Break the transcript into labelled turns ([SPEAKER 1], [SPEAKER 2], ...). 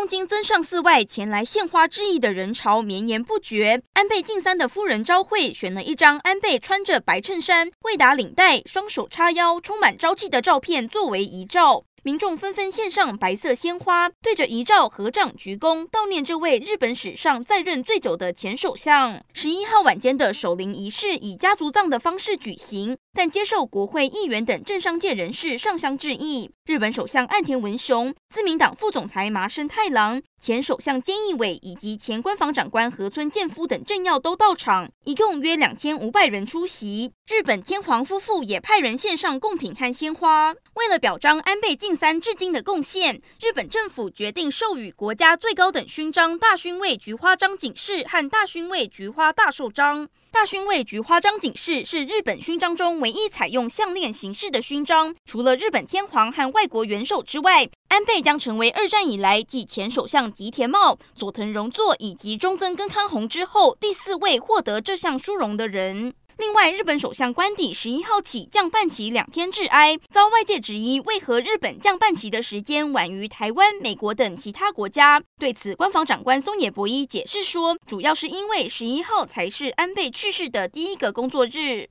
[SPEAKER 1] 东京增上寺外前来献花致意的人潮绵延不绝。安倍晋三的夫人昭惠选了一张安倍穿着白衬衫、未打领带、双手叉腰、充满朝气的照片作为遗照。民众纷纷献上白色鲜花，对着遗照合掌鞠躬，悼念这位日本史上在任最久的前首相。十一号晚间的守灵仪式以家族葬的方式举行，但接受国会议员等政商界人士上香致意。日本首相岸田文雄、自民党副总裁麻生太郎、前首相菅义伟以及前官房长官河村健夫等政要都到场，一共约两千五百人出席。日本天皇夫妇也派人献上贡品和鲜花。为了表彰安倍晋三至今的贡献，日本政府决定授予国家最高等勋章大勋位菊花章警示和大勋位菊花大寿章。大勋位菊花章警示是日本勋章中唯一采用项链形式的勋章，除了日本天皇和外国元首之外，安倍将成为二战以来继前首相吉田茂、佐藤荣作以及中曾根康弘之后第四位获得这项殊荣的人。另外，日本首相官邸十一号起降半旗两天致哀，遭外界质疑为何日本降半旗的时间晚于台湾、美国等其他国家。对此，官房长官松野博一解释说，主要是因为十一号才是安倍去世的第一个工作日。